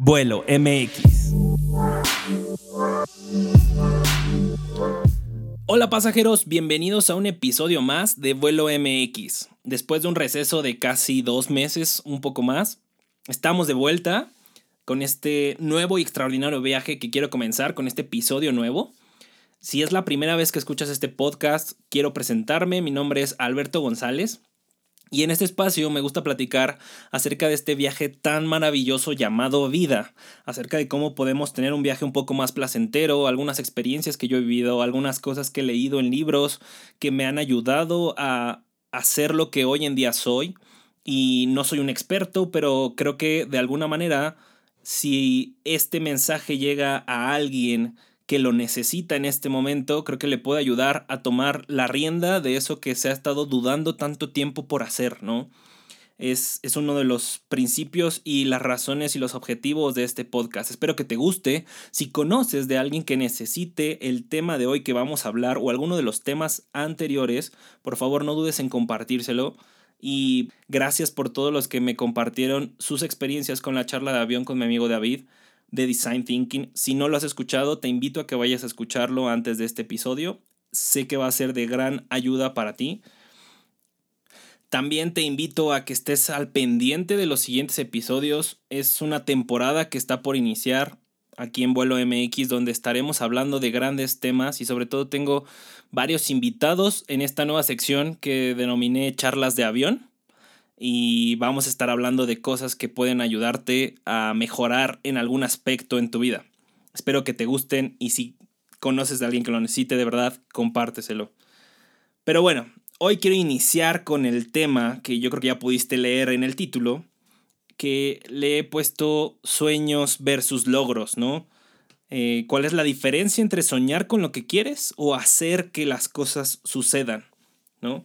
Vuelo MX. Hola pasajeros, bienvenidos a un episodio más de Vuelo MX. Después de un receso de casi dos meses, un poco más, estamos de vuelta con este nuevo y extraordinario viaje que quiero comenzar con este episodio nuevo. Si es la primera vez que escuchas este podcast, quiero presentarme. Mi nombre es Alberto González. Y en este espacio me gusta platicar acerca de este viaje tan maravilloso llamado vida, acerca de cómo podemos tener un viaje un poco más placentero, algunas experiencias que yo he vivido, algunas cosas que he leído en libros que me han ayudado a hacer lo que hoy en día soy. Y no soy un experto, pero creo que de alguna manera, si este mensaje llega a alguien que lo necesita en este momento, creo que le puede ayudar a tomar la rienda de eso que se ha estado dudando tanto tiempo por hacer, ¿no? Es, es, uno de los principios y las razones y los objetivos de este podcast. Espero que te guste. Si conoces de alguien que necesite el tema de hoy que vamos a hablar o alguno de los temas anteriores, por favor no dudes en compartírselo. Y gracias por todos los que me compartieron sus experiencias con la charla de avión con mi amigo David de Design Thinking. Si no lo has escuchado, te invito a que vayas a escucharlo antes de este episodio. Sé que va a ser de gran ayuda para ti. También te invito a que estés al pendiente de los siguientes episodios. Es una temporada que está por iniciar aquí en Vuelo MX donde estaremos hablando de grandes temas y sobre todo tengo varios invitados en esta nueva sección que denominé charlas de avión y vamos a estar hablando de cosas que pueden ayudarte a mejorar en algún aspecto en tu vida. Espero que te gusten y si conoces a alguien que lo necesite de verdad, compárteselo. Pero bueno, hoy quiero iniciar con el tema que yo creo que ya pudiste leer en el título, que le he puesto sueños versus logros, ¿no? Eh, ¿Cuál es la diferencia entre soñar con lo que quieres o hacer que las cosas sucedan, ¿no?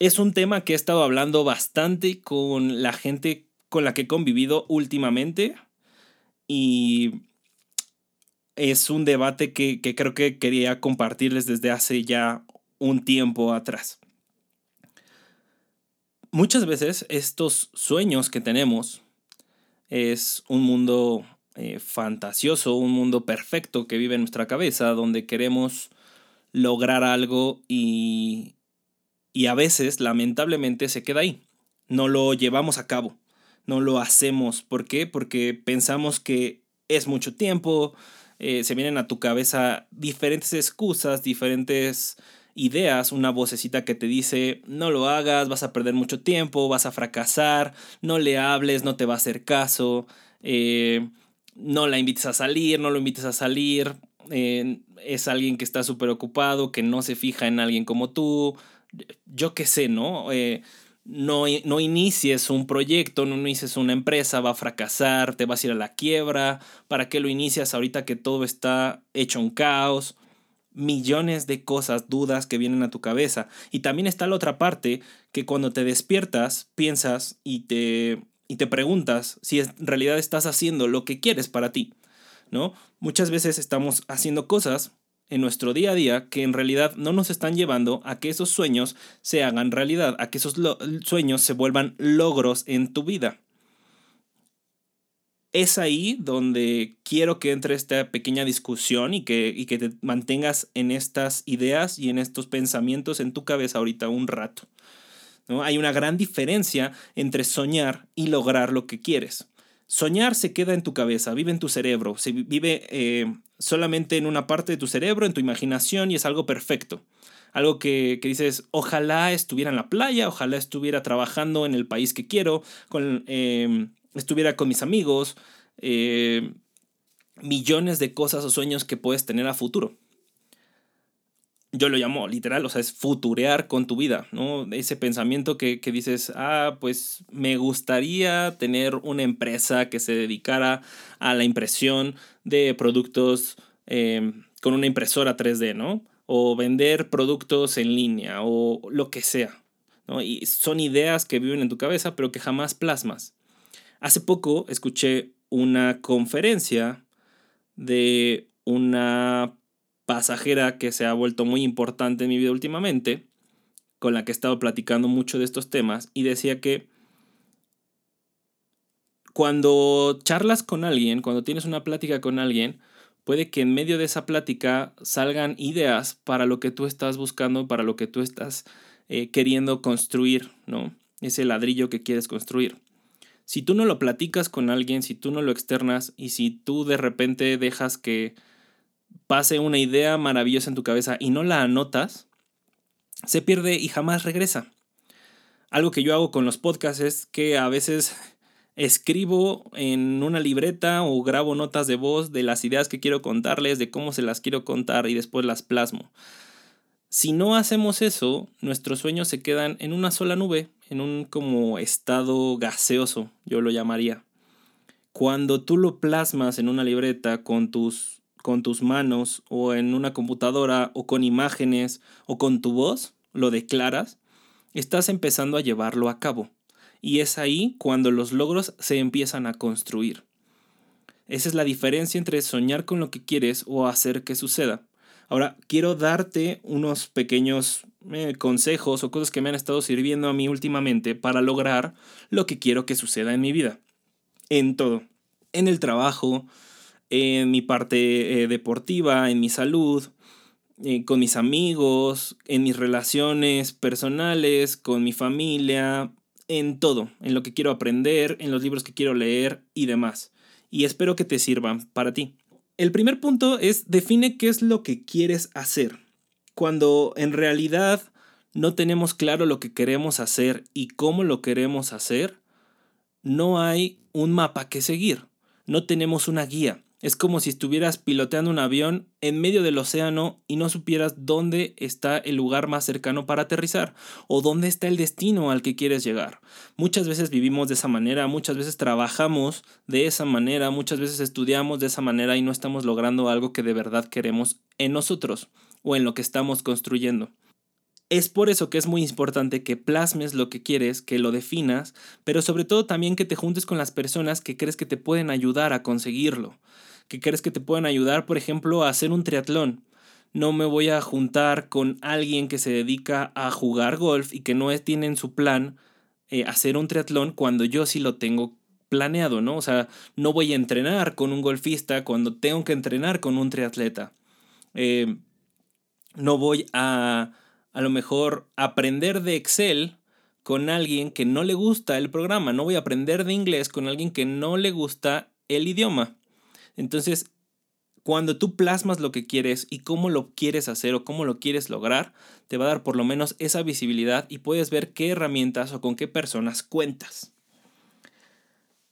Es un tema que he estado hablando bastante con la gente con la que he convivido últimamente y es un debate que, creo que quería compartirles desde hace ya un tiempo atrás. Muchas veces estos sueños que tenemos es un mundo eh, fantasioso, un mundo perfecto que vive en nuestra cabeza, donde queremos lograr algo y, y a veces, lamentablemente, se queda ahí. No lo llevamos a cabo, no lo hacemos. ¿Por qué? Porque pensamos que es mucho tiempo, eh, se vienen a tu cabeza diferentes excusas, diferentes ideas, una vocecita que te dice, no lo hagas, vas a perder mucho tiempo, vas a fracasar, no le hables, no te va a hacer caso, eh, no la invites a salir, no lo invites a salir, eh, es alguien que está súper ocupado, que no se fija en alguien como tú, yo qué sé, ¿no? Eh, no, no inicies un proyecto, no inicies una empresa, va a fracasar, te vas a ir a la quiebra, ¿para qué lo inicias ahorita que todo está hecho un caos? Millones de cosas, dudas que vienen a tu cabeza. Y también está la otra parte, que cuando te despiertas, piensas y te, y te preguntas si en realidad estás haciendo lo que quieres para ti, ¿no? Muchas veces estamos haciendo cosas en nuestro día a día que en realidad no nos están llevando a que esos sueños se hagan realidad, a que esos sueños se vuelvan logros en tu vida. Es ahí donde quiero que entre esta pequeña discusión y que, y que te mantengas en estas ideas y en estos pensamientos en tu cabeza ahorita un rato. ¿no? Hay una gran diferencia entre soñar y lograr lo que quieres. Soñar se queda en tu cabeza, vive en tu cerebro, se vive eh, solamente en una parte de tu cerebro, en tu imaginación y es algo perfecto. Algo que, dices, ojalá estuviera en la playa, ojalá estuviera trabajando en el país que quiero, em, estuviera con mis amigos, eh, millones de cosas o sueños que puedes tener a futuro yo lo llamo literal, o sea, es futurear con tu vida, ¿no? Ese pensamiento que, dices, ah, pues me gustaría tener una empresa que se dedicara a la impresión de productos em, con una impresora 3D, ¿no? O vender productos en línea o lo que sea, ¿no? Y son ideas que viven en tu cabeza, pero que jamás plasmas. Hace poco escuché una conferencia de una pasajera que se ha vuelto muy importante en mi vida últimamente, con la que he estado platicando mucho de estos temas, y decía que cuando charlas con alguien, cuando tienes una plática con alguien, puede que en medio de esa plática salgan ideas para lo que tú estás buscando, para lo que tú estás eh, queriendo construir, ¿no? Ese ladrillo que quieres construir. Si tú no lo platicas con alguien, si tú no lo externas y si tú de repente dejas que pase una idea maravillosa en tu cabeza y no la anotas, se pierde y jamás regresa. Algo que yo hago con los podcasts es que a veces escribo en una libreta o grabo notas de voz de las ideas que quiero contarles, de cómo se las quiero contar y después las plasmo. Si no hacemos eso, nuestros sueños se quedan en una sola nube, en un como estado gaseoso, yo lo llamaría. Cuando tú lo plasmas en una libreta con tus, con tus manos o en una computadora o con imágenes o con tu voz, lo declaras, estás empezando a llevarlo a cabo. Y es ahí cuando los logros se empiezan a construir. Esa es la diferencia entre soñar con lo que quieres o hacer que suceda. Ahora, quiero darte unos pequeños eh, consejos o cosas que me han estado sirviendo a mí últimamente para lograr lo que quiero que suceda en mi vida. En todo. En el trabajo, en mi parte eh, deportiva, en mi salud, eh, con mis amigos, en mis relaciones personales, con mi familia, en todo, en lo que quiero aprender, en los libros que quiero leer y demás. Y espero que te sirvan para ti. El primer punto es define qué es lo que quieres hacer. Cuando en realidad no tenemos claro lo que queremos hacer y cómo lo queremos hacer, no hay un mapa que seguir, no tenemos una guía. Es como si estuvieras piloteando un avión en medio del océano y no supieras dónde está el lugar más cercano para aterrizar o dónde está el destino al que quieres llegar. Muchas veces vivimos de esa manera, muchas veces trabajamos de esa manera, muchas veces estudiamos de esa manera y no estamos logrando algo que de verdad queremos en nosotros o en lo que estamos construyendo. Es por eso que es muy importante que plasmes lo que quieres, que lo definas, pero sobre todo también que te juntes con las personas que crees que te pueden ayudar a conseguirlo que crees que te pueden ayudar, por ejemplo, a hacer un triatlón. No me voy a juntar con alguien que se dedica a jugar golf y que no tiene en su plan eh, hacer un triatlón cuando yo sí lo tengo planeado, ¿no? O sea, no voy a entrenar con un golfista cuando tengo que entrenar con un triatleta. Eh, no voy a a lo mejor aprender de Excel con alguien que no le gusta el programa. No voy a aprender de inglés con alguien que no le gusta el idioma. Entonces, cuando tú plasmas lo que quieres y cómo lo quieres hacer o cómo lo quieres lograr, te va a dar por lo menos esa visibilidad y puedes ver qué herramientas o con qué personas cuentas.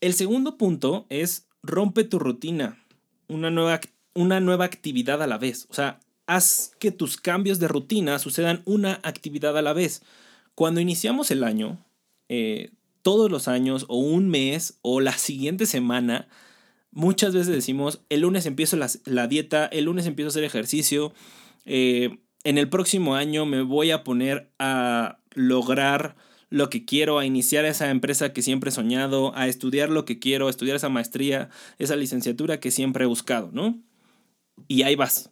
El segundo punto es rompe tu rutina, una nueva, una nueva actividad a la vez. O sea, haz que tus cambios de rutina sucedan una actividad a la vez. Cuando iniciamos el año, eh, todos los años o un mes o la siguiente semana, Muchas veces decimos, el lunes empiezo la, dieta, el lunes empiezo a hacer ejercicio, eh, en el próximo año me voy a poner a lograr lo que quiero, a iniciar esa empresa que siempre he soñado, a estudiar lo que quiero, a estudiar esa maestría, esa licenciatura que siempre he buscado, ¿no? Y ahí vas.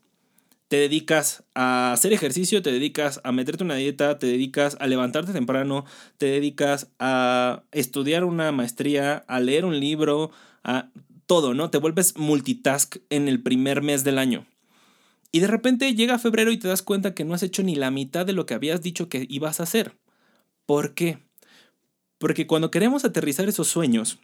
Te dedicas a hacer ejercicio, te dedicas a meterte una dieta, te dedicas a levantarte temprano, te dedicas a estudiar una maestría, a leer un libro, a todo, ¿no? Te vuelves multitask en el primer mes del año. Y de repente llega febrero y te das cuenta que no has hecho ni la mitad de lo que habías dicho que ibas a hacer. ¿Por qué? Porque cuando queremos aterrizar esos sueños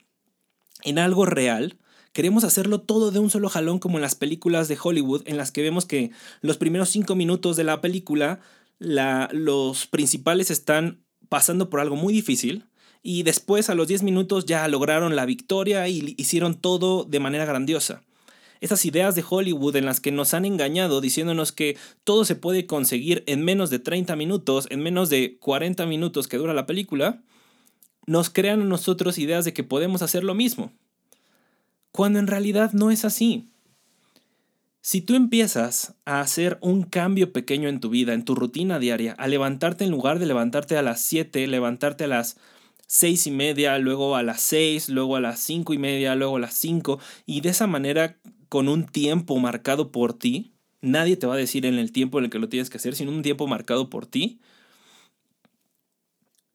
en algo real, queremos hacerlo todo de un solo jalón como en las películas de Hollywood, en las que vemos que los primeros cinco minutos de la película, los principales están pasando por algo muy difícil y después a los 10 minutos ya lograron la victoria y hicieron todo de manera grandiosa. Esas ideas de Hollywood en las que nos han engañado diciéndonos que todo se puede conseguir en menos de 30 minutos, en menos de 40 minutos que dura la película, nos crean a nosotros ideas de que podemos hacer lo mismo. Cuando en realidad no es así. Si tú empiezas a hacer un cambio pequeño en tu vida, en tu rutina diaria, a levantarte en lugar de levantarte a las 7, levantarte a las seis y media, luego a las seis, luego a las cinco y media, luego a las cinco, y de esa manera, con un tiempo marcado por ti, nadie te va a decir en el tiempo en el que lo tienes que hacer, sino un tiempo marcado por ti.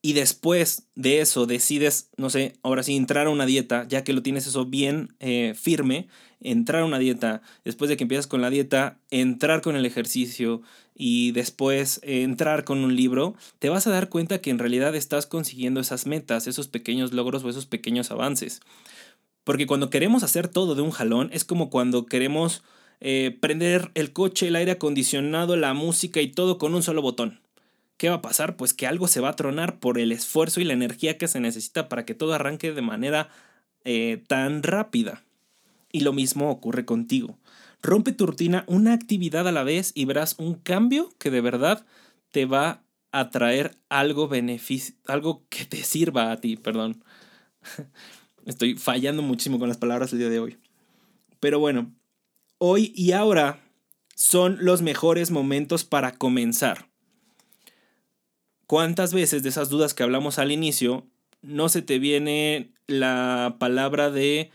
y después de eso decides, no sé, ahora sí, entrar a una dieta, ya que lo tienes eso bien eh, firme, entrar a una dieta, después de que empiezas con la dieta, entrar con el ejercicio y después entrar con un libro, te vas a dar cuenta que en realidad estás consiguiendo esas metas, esos pequeños logros o esos pequeños avances. Porque cuando queremos hacer todo de un jalón, es como cuando queremos eh, prender el coche, el aire acondicionado, la música y todo con un solo botón. ¿Qué va a pasar? Pues que algo se va a tronar por el esfuerzo y la energía que se necesita para que todo arranque de manera eh, tan rápida. Y lo mismo ocurre contigo. Rompe tu rutina una actividad a la vez y verás un cambio que de verdad te va a traer algo beneficio, algo que te sirva a ti, perdón. Estoy fallando muchísimo con las palabras el día de hoy. Pero bueno, hoy y ahora son los mejores momentos para comenzar. ¿Cuántas veces de esas dudas que hablamos al inicio no se te viene la palabra de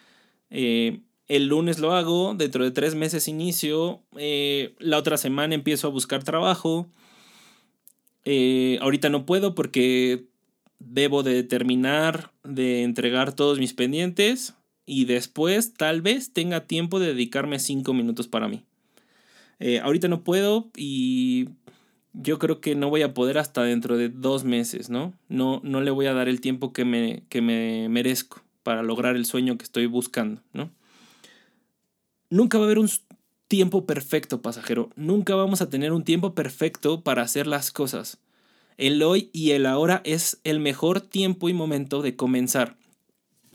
eh, el lunes lo hago, dentro de tres meses inicio, eh, la otra semana empiezo a buscar trabajo, eh, ahorita no puedo porque debo de terminar de entregar todos mis pendientes y después tal vez tenga tiempo de dedicarme cinco minutos para mí. ahorita no puedo y yo creo que no voy a poder hasta dentro de dos meses, ¿no? No, no le voy a dar el tiempo que me, que me merezco para lograr el sueño que estoy buscando, ¿no? Nunca va a haber un tiempo perfecto, pasajero. Nunca vamos a tener un tiempo perfecto para hacer las cosas. El hoy y el ahora es el mejor tiempo y momento de comenzar.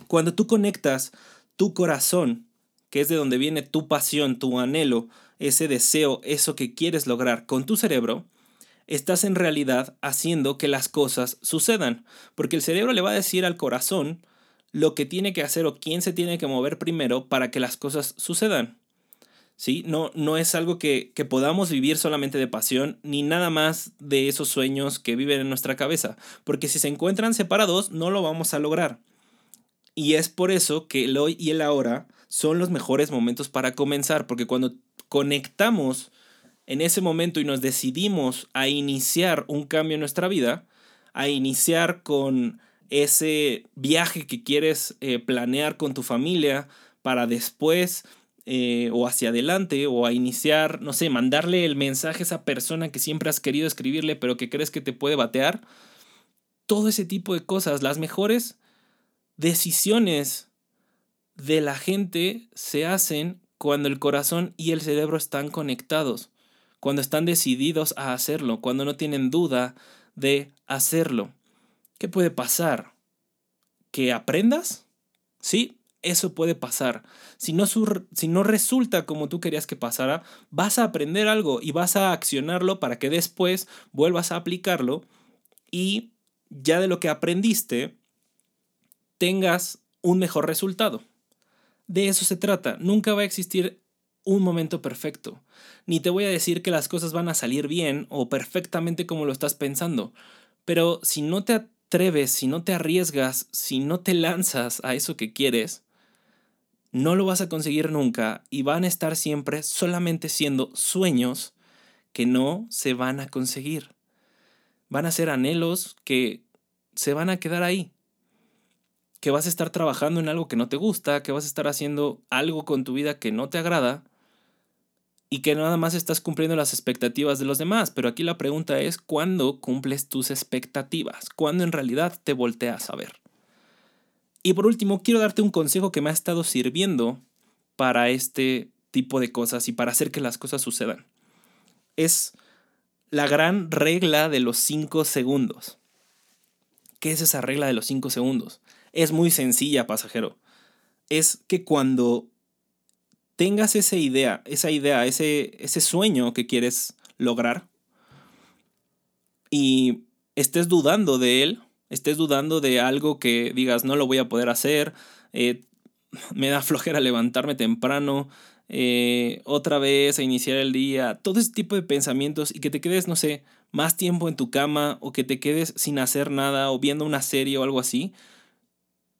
Cuando tú conectas tu corazón, que es de donde viene tu pasión, tu anhelo, ese deseo, eso que quieres lograr con tu cerebro, estás en realidad haciendo que las cosas sucedan, porque el cerebro le va a decir al corazón lo que tiene que hacer o quién se tiene que mover primero para que las cosas sucedan. ¿Sí? No, no es algo que, que podamos vivir solamente de pasión, ni nada más de esos sueños que viven en nuestra cabeza, porque si se encuentran separados no lo vamos a lograr. Y es por eso que el hoy y el ahora son los mejores momentos para comenzar, porque cuando conectamos en ese momento y nos decidimos a iniciar un cambio en nuestra vida, a iniciar con ese viaje que quieres eh, planear con tu familia para después eh, o hacia adelante o a iniciar, no sé, mandarle el mensaje a esa persona que siempre has querido escribirle pero que crees que te puede batear. Todo ese tipo de cosas, las mejores decisiones de la gente se hacen cuando el corazón y el cerebro están conectados cuando están decididos a hacerlo, cuando no tienen duda de hacerlo. ¿Qué puede pasar? ¿Que aprendas? Sí, eso puede pasar. Si no, si no resulta como tú querías que pasara, vas a aprender algo y vas a accionarlo para que después vuelvas a aplicarlo y ya de lo que aprendiste tengas un mejor resultado. De eso se trata. Nunca va a existir un momento perfecto. Ni te voy a decir que las cosas van a salir bien o perfectamente como lo estás pensando. Pero si no te si no te arriesgas, si no te lanzas a eso que quieres, no lo vas a conseguir nunca y van a estar siempre solamente siendo sueños que no se van a conseguir. Van a ser anhelos que se van a quedar ahí. Que vas a estar trabajando en algo que no te gusta, que vas a estar haciendo algo con tu vida que no te agrada y que nada más estás cumpliendo las expectativas de los demás. Pero aquí la pregunta es, ¿cuándo cumples tus expectativas? ¿Cuándo en realidad te volteas a ver? Y por último, quiero darte un consejo que me ha estado sirviendo para este tipo de cosas y para hacer que las cosas sucedan. Es la gran regla de los 5 segundos. ¿Qué es esa regla de los 5 segundos? Es muy sencilla, pasajero. Es que cuando tengas esa idea, esa idea, ese, ese sueño que quieres lograr y estés dudando de él, estés dudando de algo que digas no lo voy a poder hacer, eh, me da flojera levantarme temprano, eh, otra vez a iniciar el día, todo ese tipo de pensamientos y que te quedes, no sé, más tiempo en tu cama o que te quedes sin hacer nada o viendo una serie o algo así,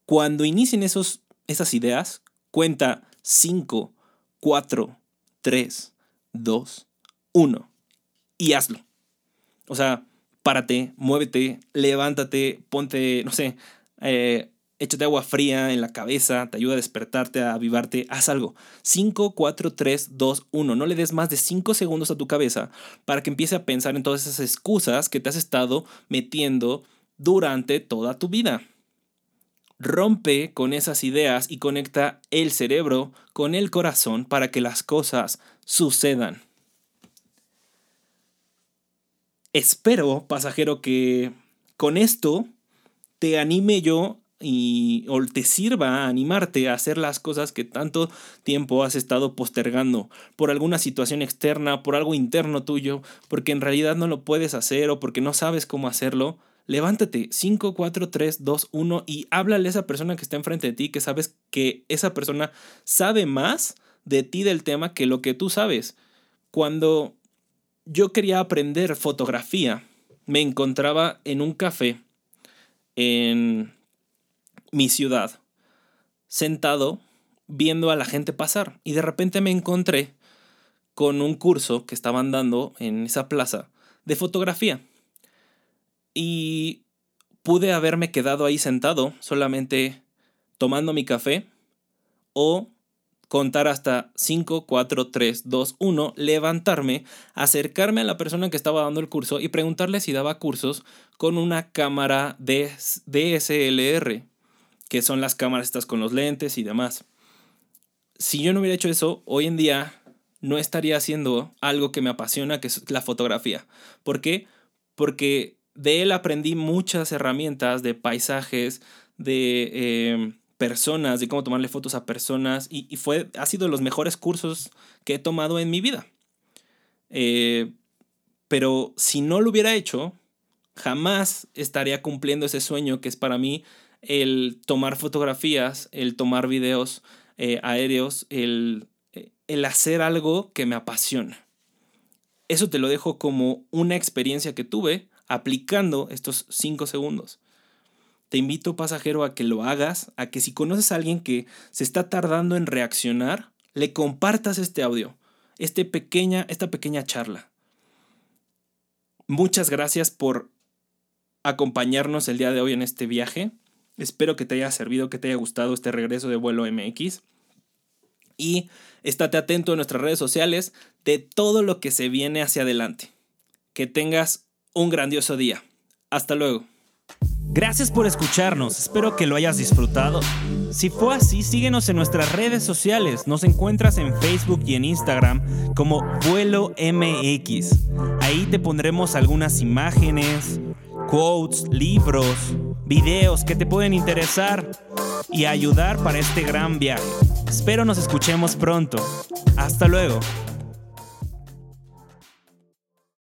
cuando inicien esos, esas ideas, cuenta 5, 4, 3, 2, 1 y hazlo. O sea, párate, muévete, levántate, ponte, no sé, eh, échate agua fría en la cabeza, te ayuda a despertarte, a avivarte, haz algo. 5, 4, 3, 2, 1. No le des más de 5 segundos a tu cabeza para que empiece a pensar en todas esas excusas que te has estado metiendo durante toda tu vida. Rompe con esas ideas y conecta el cerebro con el corazón para que las cosas sucedan. Espero, pasajero, que con esto te anime yo y o te sirva a animarte a hacer las cosas que tanto tiempo has estado postergando por alguna situación externa, por algo interno tuyo, porque en realidad no lo puedes hacer o porque no sabes cómo hacerlo. Levántate 5, 4, 3, 2, 1 y háblale a esa persona que está enfrente de ti, que sabes que esa persona sabe más de ti del tema que lo que tú sabes. Cuando yo quería aprender fotografía, me encontraba en un café en mi ciudad, sentado viendo a la gente pasar y de repente me encontré con un curso que estaban dando en esa plaza de fotografía. Y pude haberme quedado ahí sentado solamente tomando mi café o contar hasta 5, 4, 3, 2, 1, levantarme, acercarme a la persona que estaba dando el curso y preguntarle si daba cursos con una cámara de DSLR que son las cámaras estas con los lentes y demás. Si yo no hubiera hecho eso, hoy en día no estaría haciendo algo que me apasiona, que es la fotografía. ¿Por qué? Porque de él aprendí muchas herramientas de paisajes, de em, personas, de cómo tomarle fotos a personas, y, fue, ha sido de los mejores cursos que he tomado en mi vida. Eh, pero si no lo hubiera hecho, jamás estaría cumpliendo ese sueño que es para mí el tomar fotografías, el tomar videos eh, aéreos, el, el hacer algo que me apasiona. Eso te lo dejo como una experiencia que tuve aplicando estos cinco segundos. Te invito, pasajero, a que lo hagas, a que si conoces a alguien que se está tardando en reaccionar, le compartas este audio, este pequeña, esta pequeña charla. Muchas gracias por acompañarnos el día de hoy en este viaje. Espero que te haya servido, que te haya gustado este regreso de vuelo MX. Y estate atento en nuestras redes sociales de todo lo que se viene hacia adelante. Que tengas un grandioso día. Hasta luego. Gracias por escucharnos, espero que lo hayas disfrutado. Si fue así, síguenos en nuestras redes sociales. Nos encuentras en Facebook y en Instagram como Vuelo MX. Ahí te pondremos algunas imágenes, quotes, libros, videos que te pueden interesar y ayudar para este gran viaje. Espero nos escuchemos pronto. Hasta luego.